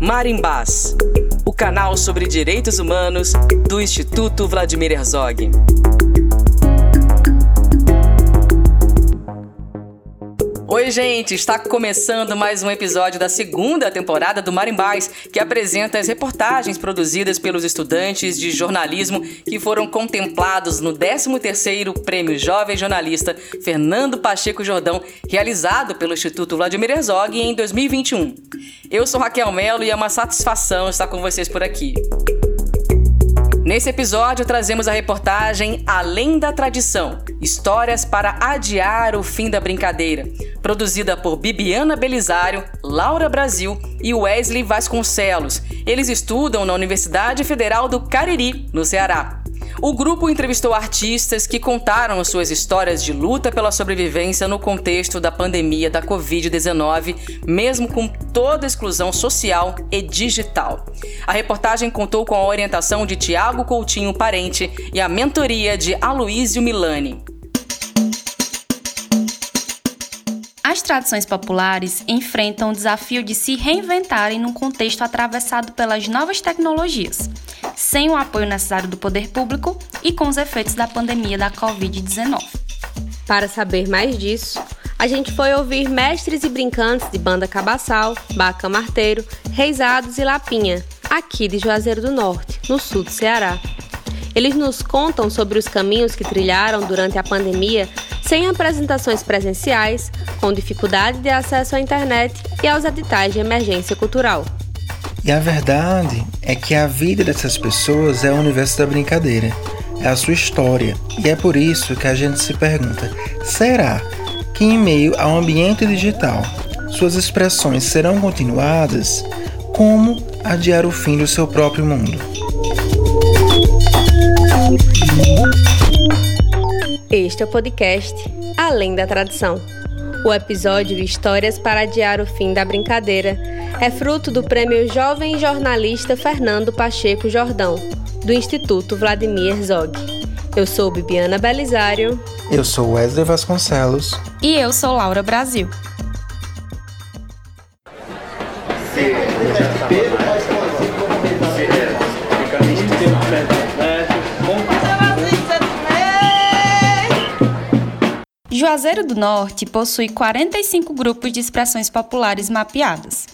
Marimbás, o canal sobre direitos humanos do Instituto Vladimir Herzog. Oi, gente! Está começando mais um episódio da segunda temporada do Marimbás, que apresenta as reportagens produzidas pelos estudantes de jornalismo que foram contemplados no 13º Prêmio Jovem Jornalista Fernando Pacheco Jordão, realizado pelo Instituto Vladimir Herzog em 2021. Eu sou Raquel Melo e é uma satisfação estar com vocês por aqui. Nesse episódio, trazemos a reportagem Além da Tradição Histórias para Adiar o Fim da Brincadeira, produzida por Bibiana Belisário, Laura Brasil e Wesley Vasconcelos. Eles estudam na Universidade Federal do Cariri, no Ceará. O grupo entrevistou artistas que contaram suas histórias de luta pela sobrevivência no contexto da pandemia da Covid-19, mesmo com toda a exclusão social e digital. A reportagem contou com a orientação de Tiago Coutinho Parente e a mentoria de Aloísio Milani. As tradições populares enfrentam o desafio de se reinventarem num contexto atravessado pelas novas tecnologias sem o apoio necessário do poder público e com os efeitos da pandemia da Covid-19. Para saber mais disso, a gente foi ouvir mestres e brincantes de banda Cabaçal, Baca Marteiro, Reisados e Lapinha, aqui de Juazeiro do Norte, no sul do Ceará. Eles nos contam sobre os caminhos que trilharam durante a pandemia sem apresentações presenciais, com dificuldade de acesso à internet e aos editais de emergência cultural. E a verdade é que a vida dessas pessoas é o universo da brincadeira, é a sua história. E é por isso que a gente se pergunta: será que, em meio ao ambiente digital, suas expressões serão continuadas? Como adiar o fim do seu próprio mundo? Este é o podcast Além da Tradição. O episódio Histórias para Adiar o Fim da Brincadeira é fruto do Prêmio Jovem Jornalista Fernando Pacheco Jordão, do Instituto Vladimir Herzog. Eu sou Bibiana Belisário. Eu sou Wesley Vasconcelos. E eu sou Laura Brasil. Juazeiro do Norte possui 45 grupos de expressões populares mapeadas.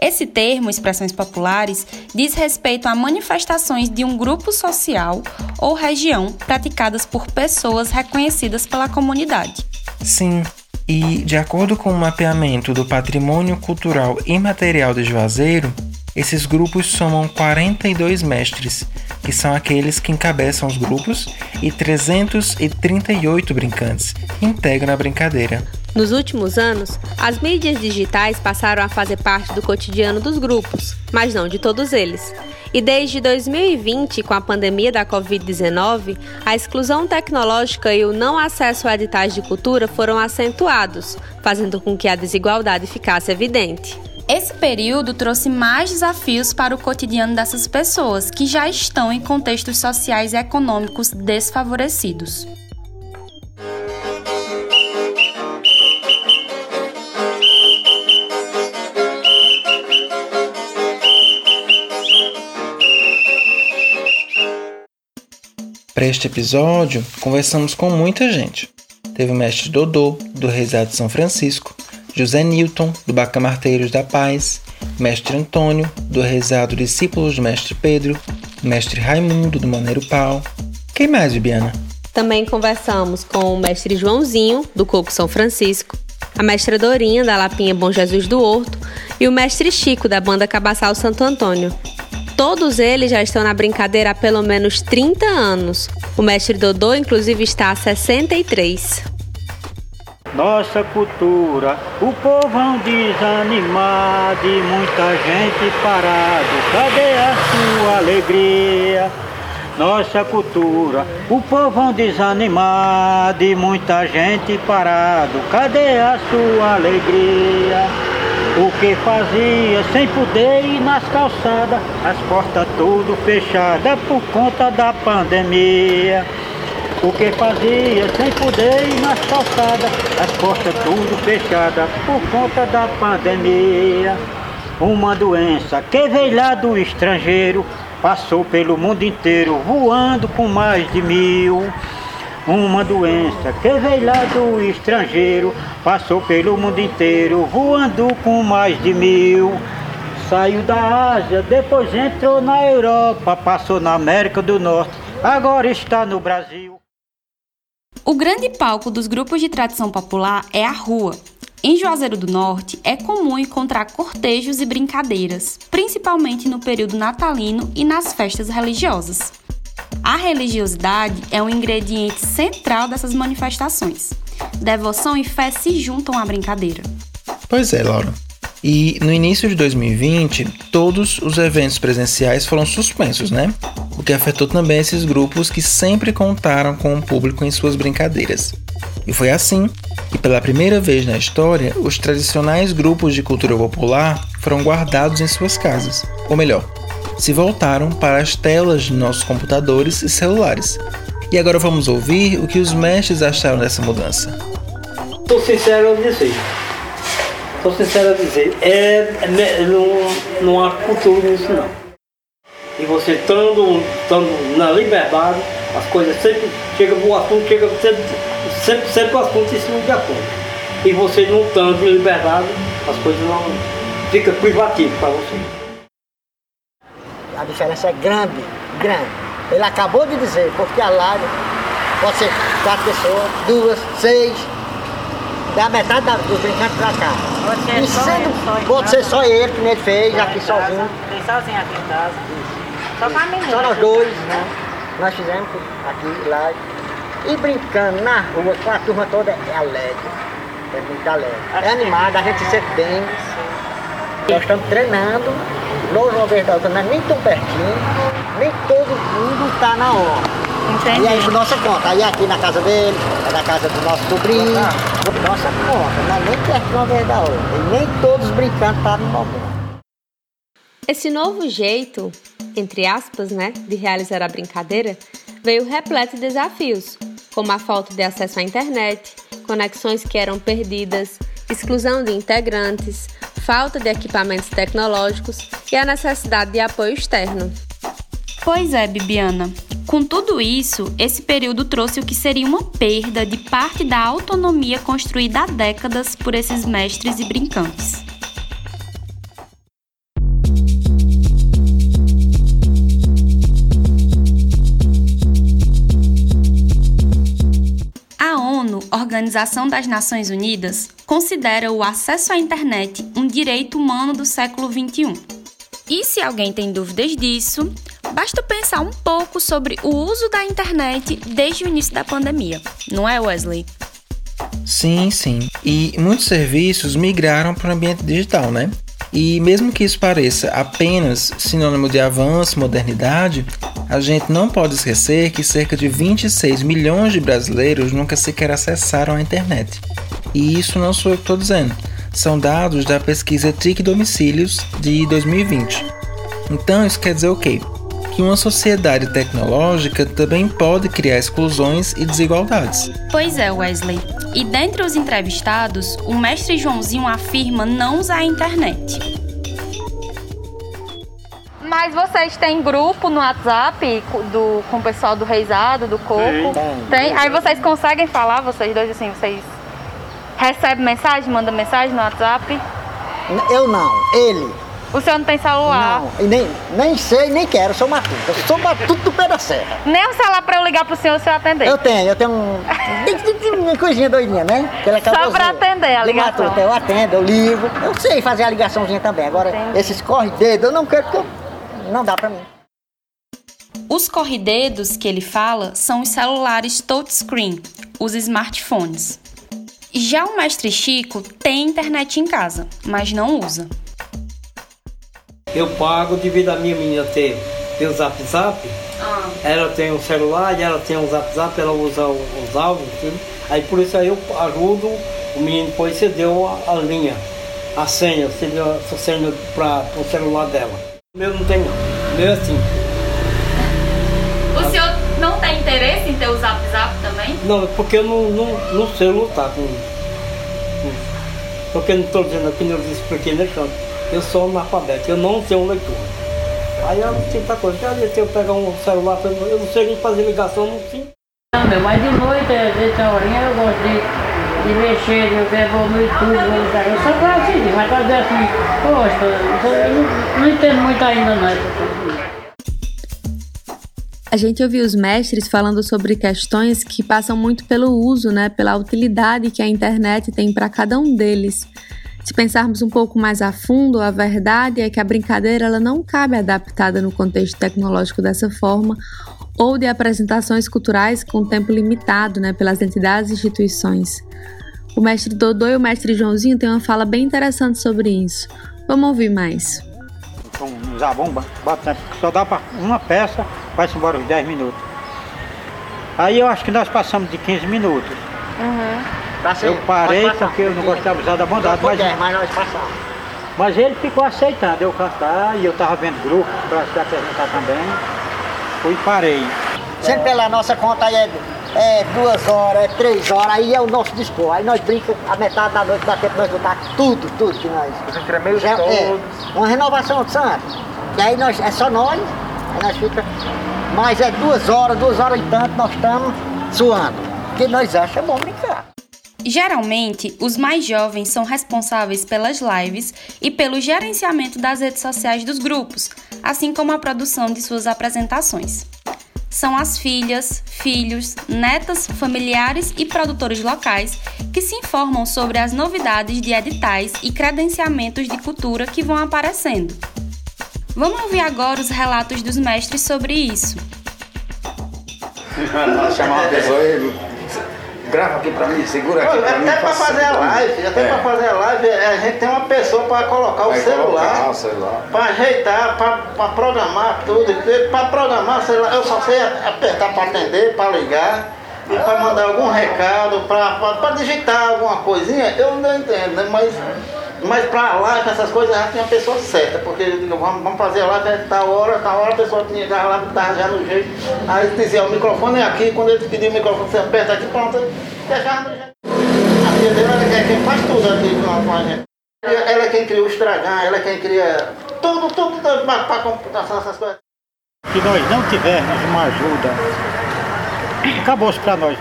Esse termo, expressões populares, diz respeito a manifestações de um grupo social ou região praticadas por pessoas reconhecidas pela comunidade. Sim, e de acordo com o mapeamento do Patrimônio Cultural Imaterial de Juazeiro, esses grupos somam 42 mestres, que são aqueles que encabeçam os grupos, e 338 brincantes, que integram a brincadeira. Nos últimos anos, as mídias digitais passaram a fazer parte do cotidiano dos grupos, mas não de todos eles. E desde 2020, com a pandemia da Covid-19, a exclusão tecnológica e o não acesso a editais de cultura foram acentuados, fazendo com que a desigualdade ficasse evidente. Esse período trouxe mais desafios para o cotidiano dessas pessoas que já estão em contextos sociais e econômicos desfavorecidos. Para este episódio, conversamos com muita gente. Teve o mestre Dodô, do Reisado de São Francisco, José Newton, do Bacamarteiros da Paz, mestre Antônio, do Rezado Discípulos do Mestre Pedro, mestre Raimundo, do Maneiro Pau. Quem mais, Bibiana? Também conversamos com o mestre Joãozinho, do Coco São Francisco, a mestra Dorinha, da Lapinha Bom Jesus do Horto, e o mestre Chico, da banda Cabaçal Santo Antônio. Todos eles já estão na brincadeira há pelo menos 30 anos. O mestre Dodô, inclusive, está há 63 nossa cultura. O povão desanimado e muita gente parado. Cadê a sua alegria? Nossa cultura. O povão desanimado e muita gente parado. Cadê a sua alegria? O que fazia sem poder ir nas calçadas, as portas tudo fechadas por conta da pandemia. O que fazia sem poder ir nas calçadas, as portas tudo fechadas por conta da pandemia. Uma doença que veio lá do estrangeiro, passou pelo mundo inteiro, voando com mais de mil. Uma doença que veio lá do estrangeiro, passou pelo mundo inteiro, voando com mais de mil. Saiu da Ásia, depois entrou na Europa, passou na América do Norte, agora está no Brasil. O grande palco dos grupos de tradição popular é a rua. Em Juazeiro do Norte, é comum encontrar cortejos e brincadeiras, principalmente no período natalino e nas festas religiosas. A religiosidade é um ingrediente central dessas manifestações. Devoção e fé se juntam à brincadeira. Pois é, Laura. E no início de 2020, todos os eventos presenciais foram suspensos, né? O que afetou também esses grupos que sempre contaram com o público em suas brincadeiras. E foi assim que, pela primeira vez na história, os tradicionais grupos de cultura popular foram guardados em suas casas. Ou melhor, se voltaram para as telas de nossos computadores e celulares. E agora vamos ouvir o que os mestres acharam dessa mudança. Estou sincero a dizer Estou sincero a dizer, é, é, não, não há cultura nisso não. E você estando, estando na liberdade, as coisas sempre chegam o assunto, chega sempre, sempre, sempre o assunto em cima de assunto. E você não estando em liberdade, as coisas não ficam privativas para você. A diferença é grande, grande. Ele acabou de dizer, porque a pode ser quatro pessoas, duas, seis, da metade da, dos brincantes pra cá. Pode ser, e só sendo, ele, só pode ser só ele, que ele fez, Só aqui casa. sozinho. Tem sozinho aqui em casa. Só com a menina. Só nós dois, né? Nós fizemos aqui, lá. E brincando na rua, com a turma toda, é alegre. É muito alegre. É animado, a gente se bem. Nós estamos treinando, longe uma vez da outra, não é nem tão pertinho, nem todo mundo está na hora. Entendi. E aí por nossa conta, aí aqui na casa dele, na casa do nosso sobrinho, por nossa conta, não é nem perto uma vez da outra. E nem todos brincando estão no momento. Esse novo jeito, entre aspas, né, de realizar a brincadeira, veio repleto de desafios, como a falta de acesso à internet, conexões que eram perdidas, exclusão de integrantes, falta de equipamentos tecnológicos e a necessidade de apoio externo. Pois é, Bibiana. Com tudo isso, esse período trouxe o que seria uma perda de parte da autonomia construída há décadas por esses mestres e brincantes. A ONU, Organização das Nações Unidas, considera o acesso à internet um direito humano do século XXI. E se alguém tem dúvidas disso, basta pensar um pouco sobre o uso da internet desde o início da pandemia, não é, Wesley? Sim, sim. E muitos serviços migraram para o ambiente digital, né? E mesmo que isso pareça apenas sinônimo de avanço modernidade, a gente não pode esquecer que cerca de 26 milhões de brasileiros nunca sequer acessaram a internet. E isso não sou eu que estou dizendo, são dados da pesquisa TIC Domicílios de 2020. Então isso quer dizer o quê? Que uma sociedade tecnológica também pode criar exclusões e desigualdades. Pois é, Wesley. E dentre os entrevistados, o mestre Joãozinho afirma não usar a internet. Mas vocês têm grupo no WhatsApp do, com o pessoal do Reisado, do Coco? Tem. Tem? Aí vocês conseguem falar, vocês dois, assim, vocês recebem mensagem, mandam mensagem no WhatsApp? Eu não, ele. O senhor não tem celular? Não, e nem, nem sei, nem quero, sou matuto. Eu sou matuto do pé da serra. Nem o celular pra eu ligar pro senhor, o senhor atender? Eu tenho, eu tenho um. uma coisinha doidinha, né? Aquela Só pra cabozinha. atender a ligação. matuto, Eu atendo, eu ligo. Eu sei fazer a ligaçãozinha também. Agora, Entendi. esses corre-dedo, eu não quero porque eu- não dá pra mim. Os corridedos que ele fala são os celulares touchscreen, os smartphones. Já o mestre Chico tem internet em casa, mas não usa. Eu pago devido a minha menina ter, ter o zap zap. Ela tem um celular e ela tem um zap zap, ela usa os áudios, tudo. Aí por isso aí eu ajudo o menino, depois você deu a, a linha, a senha, você deu a senha para o celular dela. O meu não tem não. O meu é assim. O senhor não tem interesse em ter o Zap Zap? Não, porque eu não, não, não sei lutar com. Porque eu não estou dizendo aqui, eu expliquei no chão. Eu sou analfabeto, eu não tenho leitura. Aí eu não tinha outra coisa. Já eu pegar um celular, eu não sei nem fazer ligação, não tinha. Não, meu, mas de noite, essa horinha, eu gosto de, de mexer, eu pego no YouTube, eu só pra assistir, mas pra dizer assim, poxa, eu não, não entendo muito ainda não. A gente ouviu os mestres falando sobre questões que passam muito pelo uso, né, pela utilidade que a internet tem para cada um deles. Se pensarmos um pouco mais a fundo, a verdade é que a brincadeira ela não cabe adaptada no contexto tecnológico dessa forma ou de apresentações culturais com tempo limitado né, pelas entidades e instituições. O mestre Dodô e o mestre Joãozinho têm uma fala bem interessante sobre isso. Vamos ouvir mais. Então, usar bomba, só dá para uma peça, vai-se embora uns 10 minutos. Aí eu acho que nós passamos de 15 minutos. Uhum. Eu parei porque eu não gostava de usar da bondade, mas, mas nós passamos. mas ele ficou aceitando eu cantar e eu estava vendo grupos para se apresentar também. Fui e parei. Sempre pela nossa conta aí é, é duas horas, é três horas, aí é o nosso dispor. Aí nós brincamos a metade da noite, dá tempo nós botar tudo, tudo que nós. Os entremeios Já, é, todos. uma renovação de santo. E aí nós, é só nós, aí nós fica. Mas é duas horas, duas horas e tanto, nós estamos suando. Porque nós achamos bom brincar. Geralmente, os mais jovens são responsáveis pelas lives e pelo gerenciamento das redes sociais dos grupos, assim como a produção de suas apresentações. São as filhas, filhos, netas, familiares e produtores locais que se informam sobre as novidades de editais e credenciamentos de cultura que vão aparecendo. Vamos ouvir agora os relatos dos mestres sobre isso. chamar uma pessoa grava aqui pra mim, segura aqui pra mim. Até pra fazer a live, até É. pra fazer a live, a gente tem uma pessoa pra colocar o celular, colocar o celular. pra ajeitar, pra, pra programar tudo. Pra programar, sei lá, eu só sei apertar pra atender, pra ligar. E pra mandar algum recado, pra digitar alguma coisinha, eu não entendo, né? Mas, mas pra live, essas coisas, já tinha a pessoa certa. Porque vamos, vamos fazer a live, é tal hora, tal hora, a pessoa tinha já lá, tava já no jeito. Aí dizia, o microfone é aqui, quando ele pediu o microfone, você aperta aqui, pronto, deixava no jeito. A filha dele ela é quem faz tudo aqui com a, com gente. Ela é quem cria o estragar, ela é quem cria tudo, tudo, tudo para a computação, essas coisas. Se nós não tivermos uma ajuda, acabou-se para nós.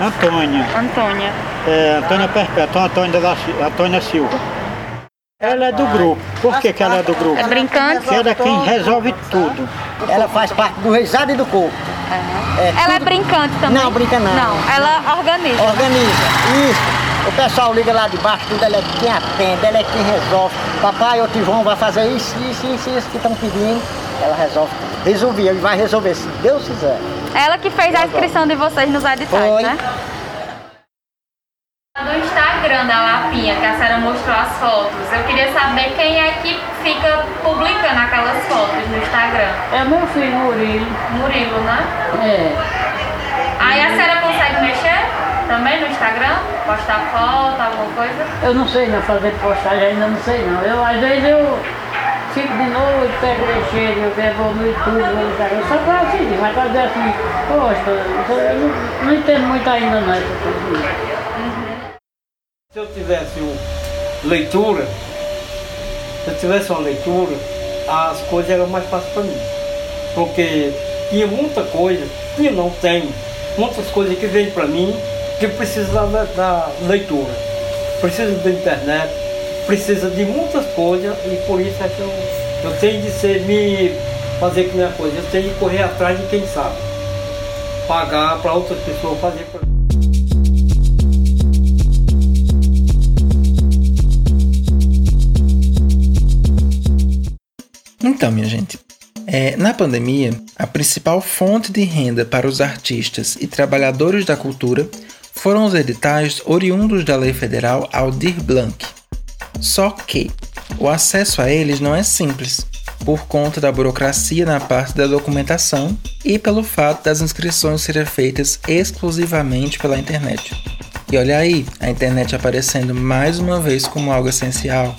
Antônia, Antônia. É, Antônia Perpétua, Antônia, da, Antônia Silva. Ela é do grupo. Por que, que ela é do grupo? É brincante? Porque ela é quem resolve tudo. Ela faz parte do reisado e do corpo. É, Ela é brincante também? Não, brinca não. Não, ela organiza. Organiza. Isso. O pessoal liga lá de baixo, tudo, ela é quem atende, ela é quem resolve. Papai ou Tivão vai fazer isso, isso, isso, isso que estão pedindo. Ela resolve tudo. Resolvia e vai resolver, se Deus quiser. Ela que fez a inscrição de vocês nos editais, Foi. né? Do Instagram da Lapinha, que a senhora mostrou as fotos, eu queria saber quem é que fica publicando aquelas fotos no Instagram. É meu filho Murilo. Murilo, né? É. Aí a senhora consegue mexer também no Instagram? Postar foto, alguma coisa? Eu não sei não fazer postagem, ainda não sei não. Eu, às vezes eu fico de noite, pego mexer, eu pego no YouTube, no Instagram, só pra assistir, mas pra dizer assim, poxa, eu não, não entendo muito ainda não essas coisas. Se eu tivesse leitura, se eu tivesse uma leitura, as coisas eram mais fáceis para mim. Porque tinha muita coisa, e não tenho, muitas coisas que vêm para mim que precisa da, da leitura. Precisa da internet, precisa de muitas coisas e por isso é que eu, eu tenho de ser, me fazer que minha coisa, eu tenho de correr atrás de quem sabe. Pagar para outras pessoas fazer para mim. Então, minha gente, é, na pandemia, a principal fonte de renda para os artistas e trabalhadores da cultura foram os editais oriundos da Lei Federal Aldir Blanc. Só que o acesso a eles não é simples, por conta da burocracia na parte da documentação e pelo fato das inscrições serem feitas exclusivamente pela internet. E olha aí, a internet aparecendo mais uma vez como algo essencial.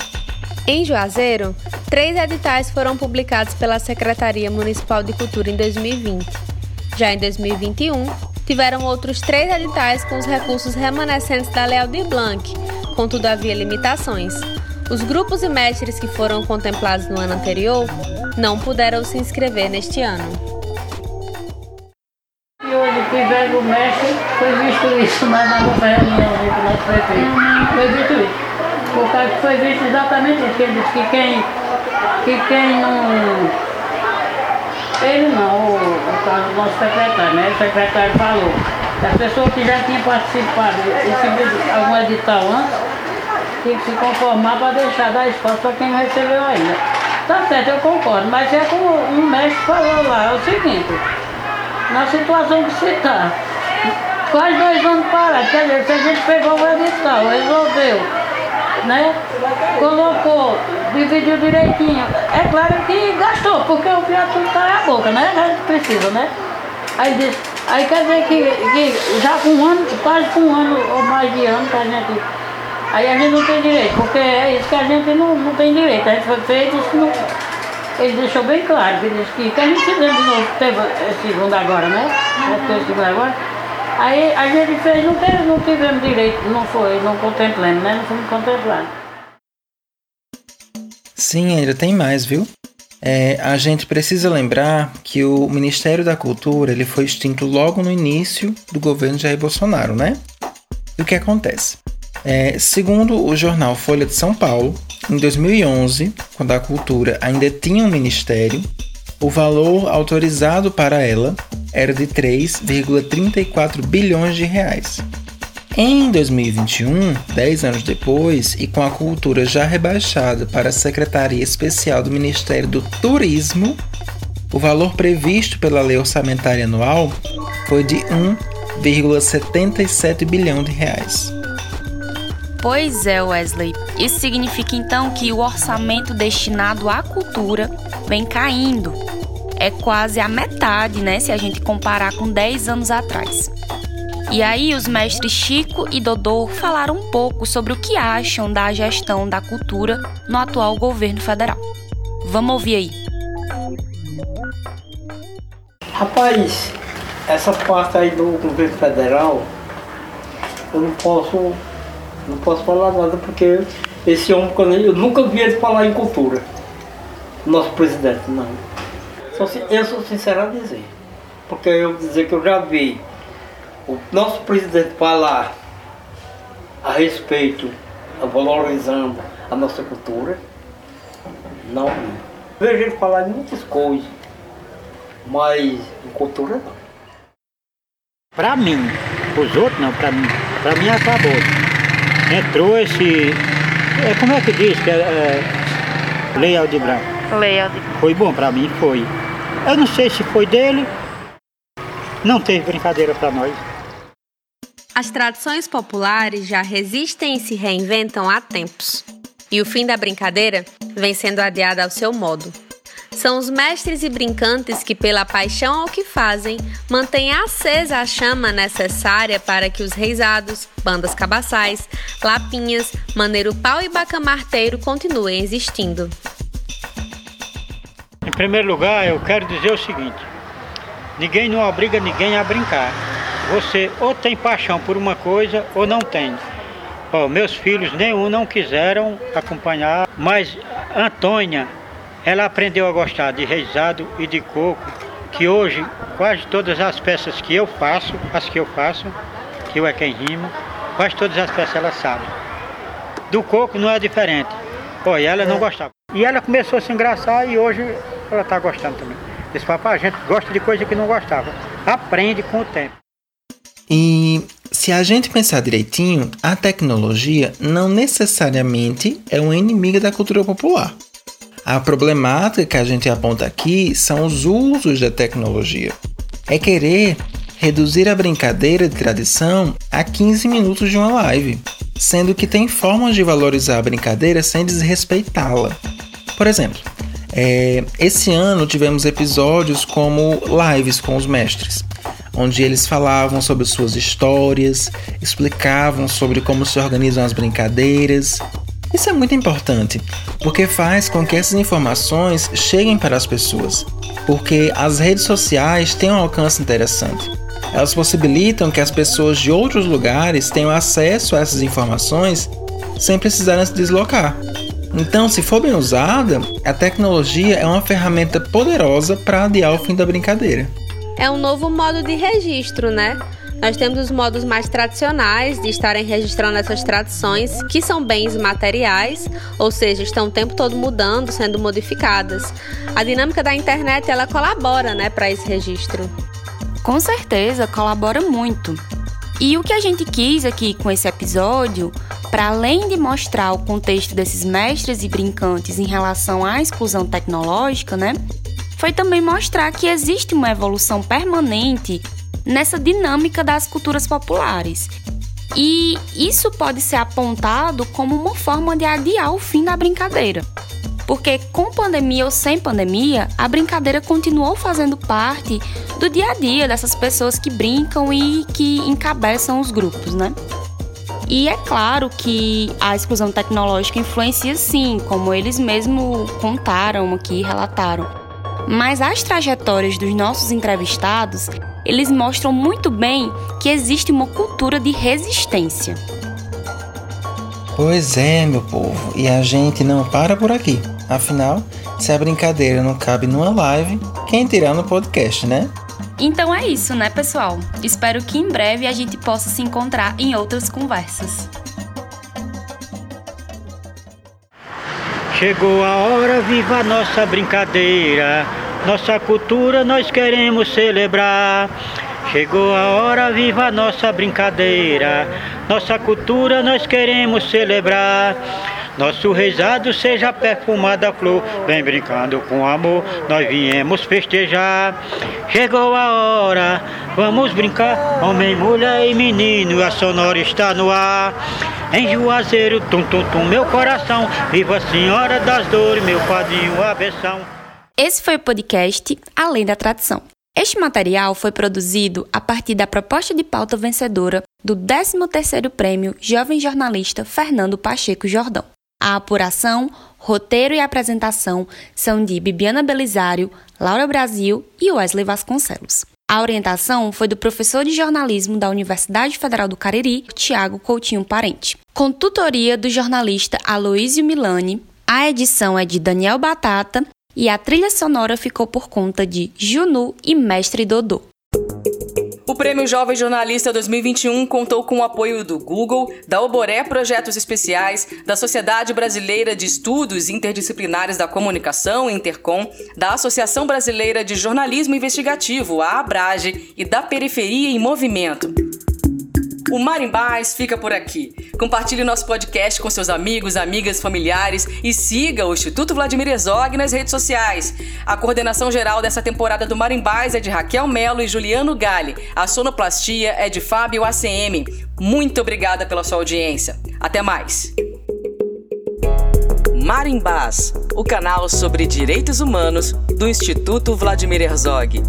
Em Juazeiro, três editais foram publicados pela Secretaria Municipal de Cultura em 2020. Já em 2021, tiveram outros três editais com os recursos remanescentes da Lei Aldir Blanc, contudo havia limitações. Os grupos e mestres que foram contemplados no ano anterior não puderam se inscrever neste ano. E hoje fui ver o mestre, foi visto isso na nossa reunião do nosso prefeito. Foi visto isso. Foi visto exatamente isso, ele disse que quem, que quem não ele não, o, caso do nosso secretário, né? O secretário falou que as pessoas que já tinham participado, recebido algum edital antes, tinham que se conformar para deixar dar espaço para quem não recebeu ainda. Tá certo, eu concordo, mas é como um mestre falou lá, é o seguinte, na situação que se está, quase dois anos parados, quer dizer, se a gente pegou o edital, resolveu, né? Colocou dividiu direitinho. É claro que gastou, porque o pior tudo tá na boca, né? A gente precisa, né? Aí diz, aí quer dizer que, que já com um ano, quase com um ano ou mais de ano que a gente. Aí a gente não tem direito, porque é isso que a gente não, não tem direito. A gente foi feito isso não. Ele deixou bem claro, que disse que, que a gente fizemos de novo, teve segundo agora, né? Uhum. agora. Aí a gente fez, não, teve, não tivemos direito, não foi, não contemplamos, né? Não fomos contemplados. Sim, ainda tem mais, viu? É, a gente precisa lembrar que o Ministério da Cultura ele foi extinto logo no início do governo Jair Bolsonaro, né? E o que acontece? É, segundo o jornal Folha de São Paulo, em 2011, quando a cultura ainda tinha um ministério, o valor autorizado para ela era de 3,34 bilhões de reais. Em 2021, 10 anos depois, e com a cultura já rebaixada para a Secretaria Especial do Ministério do Turismo, o valor previsto pela Lei Orçamentária Anual foi de 1,77 bilhão de reais. Pois é, Wesley. Isso significa então que o orçamento destinado à cultura vem caindo. É quase a metade, né, se a gente comparar com 10 anos atrás. E aí os mestres Chico e Dodô falaram um pouco sobre o que acham da gestão da cultura no atual governo federal. Vamos ouvir aí. Rapaz, essa parte aí do governo federal, eu não posso, não posso falar nada porque esse homem, eu nunca vi ele falar em cultura. Nosso presidente, não. Eu sou sincero a dizer. Porque eu dizer que eu já vi o nosso presidente falar a respeito, valorizando a nossa cultura, não. Vejo ele falar em muitas coisas, mas em cultura não. Para mim, os outros não, para mim. Para mim acabou. Entrou esse. É, como é que diz que é, é Lei Aldir Blanc? Lei Blanc. Foi bom para mim, foi. Eu não sei se foi dele. Não teve brincadeira para nós. As tradições populares já resistem e se reinventam há tempos. E o fim da brincadeira vem sendo adiado ao seu modo. São os mestres e brincantes que, pela paixão ao que fazem, mantêm acesa a chama necessária para que os reisados, bandas cabaçais, lapinhas, maneiro pau e bacamarteiro continuem existindo. Em primeiro lugar, eu quero dizer o seguinte: ninguém não obriga ninguém a brincar. Você ou tem paixão por uma coisa ou não tem. Oh, meus filhos nenhum não quiseram acompanhar, mas Antônia, ela aprendeu a gostar de reizado e de coco, que hoje quase todas as peças que eu faço, as que eu faço, que eu é quem rima, quase todas as peças ela sabe. Do coco não é diferente. Oh, e ela não é. gostava. E ela começou a se engraçar e hoje ela está gostando também. Esse papai, a gente gosta de coisa que não gostava. Aprende com o tempo. E se a gente pensar direitinho, a tecnologia não necessariamente é uma inimiga da cultura popular. A problemática que a gente aponta aqui são os usos da tecnologia. É querer reduzir a brincadeira de tradição a 15 minutos de uma live, sendo que tem formas de valorizar a brincadeira sem desrespeitá-la. Por exemplo, é, esse ano tivemos episódios como lives com os mestres onde eles falavam sobre suas histórias, explicavam sobre como se organizam as brincadeiras. Isso é muito importante, porque faz com que essas informações cheguem para as pessoas, porque as redes sociais têm um alcance interessante. Elas possibilitam que as pessoas de outros lugares tenham acesso a essas informações sem precisarem se deslocar. Então, se for bem usada, a tecnologia é uma ferramenta poderosa para adiar o fim da brincadeira. É um novo modo de registro, né? Nós temos os modos mais tradicionais de estarem registrando essas tradições, que são bens materiais, ou seja, estão o tempo todo mudando, sendo modificadas. A dinâmica da internet ela colabora, né, para esse registro. Com certeza, colabora muito. E o que a gente quis aqui com esse episódio, para além de mostrar o contexto desses mestres e brincantes em relação à exclusão tecnológica, né? Foi também mostrar que existe uma evolução permanente nessa dinâmica das culturas populares. E isso pode ser apontado como uma forma de adiar o fim da brincadeira. Porque com pandemia ou sem pandemia, a brincadeira continuou fazendo parte do dia a dia dessas pessoas que brincam e que encabeçam os grupos, né? E é claro que a exclusão tecnológica influencia sim, como eles mesmos contaram aqui, relataram. Mas as trajetórias dos nossos entrevistados eles mostram muito bem que existe uma cultura de resistência. Pois é, meu povo, e a gente não para por aqui. Afinal, se a brincadeira não cabe numa live, quem tirar no podcast, né? Então é isso, né, pessoal? Espero que em breve a gente possa se encontrar em outras conversas. Chegou a hora, viva a nossa brincadeira. Nossa cultura nós queremos celebrar. Chegou a hora, viva a nossa brincadeira. Nossa cultura nós queremos celebrar. Nosso rezado seja perfumada flor, vem brincando com amor, nós viemos festejar. Chegou a hora, vamos brincar, homem, mulher e menino, a sonora está no ar. Em Juazeiro, tum tum tum, meu coração, viva a Senhora das Dores, meu padrinho, a esse foi o podcast Além da Tradição. Este material foi produzido a partir da proposta de pauta vencedora do 13º Prêmio Jovem Jornalista Fernando Pacheco Jordão. A apuração, roteiro e apresentação são de Bibiana Belisário, Laura Brasil e Wesley Vasconcelos. A orientação foi do professor de jornalismo da Universidade Federal do Cariri, Tiago Coutinho Parente, com tutoria do jornalista Aloísio Milani. A edição é de Daniel Batata e a trilha sonora ficou por conta de Junu e Mestre Dodô. O Prêmio Jovem Jornalista 2021 contou com o apoio do Google, da Oboré Projetos Especiais, da Sociedade Brasileira de Estudos Interdisciplinares da Comunicação, Intercom, da Associação Brasileira de Jornalismo Investigativo, a Abrage, e da Periferia em Movimento. O Marimbás fica por aqui. Compartilhe nosso podcast com seus amigos, amigas, familiares e siga o Instituto Vladimir Herzog nas redes sociais. A coordenação geral dessa temporada do Marimbás é de Raquel Melo e Juliano Gale. A sonoplastia é de Fábio ACM. Muito obrigada pela sua audiência. Até mais. Marimbás, o canal sobre direitos humanos do Instituto Vladimir Herzog.